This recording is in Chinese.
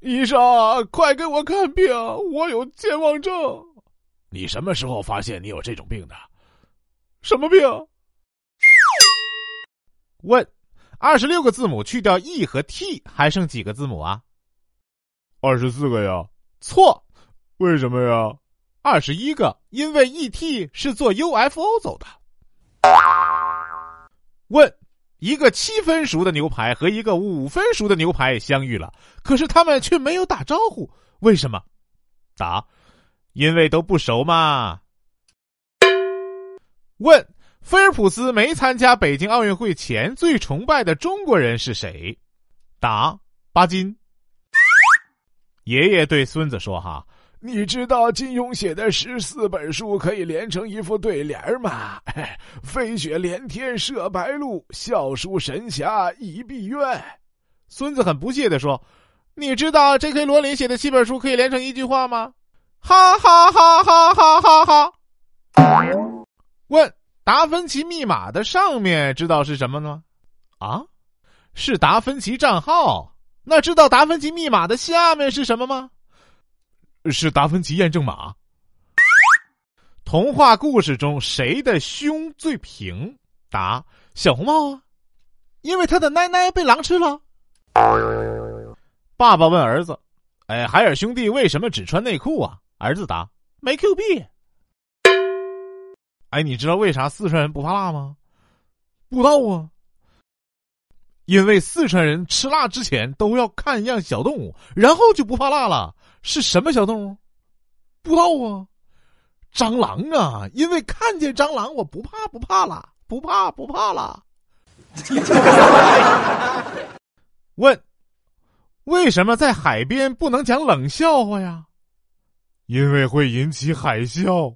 医生，快给我看病，我有健忘症。你什么时候发现你有这种病的？什么病？问：二十六个字母去掉 e 和 t，还剩几个字母啊？二十四个呀。错。为什么呀？二十一个，因为 e t 是坐 u f o 走的。问：一个七分熟的牛排和一个五分熟的牛排相遇了，可是他们却没有打招呼，为什么？答：因为都不熟嘛。问：菲尔普斯没参加北京奥运会前最崇拜的中国人是谁？答：巴金。爷爷对孙子说：“哈。”你知道金庸写的十四本书可以连成一副对联吗？飞雪连天射白鹿，笑书神侠倚碧鸳。孙子很不屑的说：“你知道 J.K. 罗琳写的七本书可以连成一句话吗？”哈哈哈哈哈哈哈！问达芬奇密码的上面知道是什么呢？啊，是达芬奇账号。那知道达芬奇密码的下面是什么吗？是达芬奇验证码。童话故事中谁的胸最平？答：小红帽啊，因为他的奶奶被狼吃了。爸爸问儿子：“哎，海尔兄弟为什么只穿内裤啊？”儿子答：“没 Q 币。”哎，你知道为啥四川人不怕辣吗？不知道啊。因为四川人吃辣之前都要看一样小动物，然后就不怕辣了。是什么小动物？不知道啊。蟑螂啊！因为看见蟑螂，我不怕不怕了，不怕不怕了。问：为什么在海边不能讲冷笑话呀？因为会引起海啸。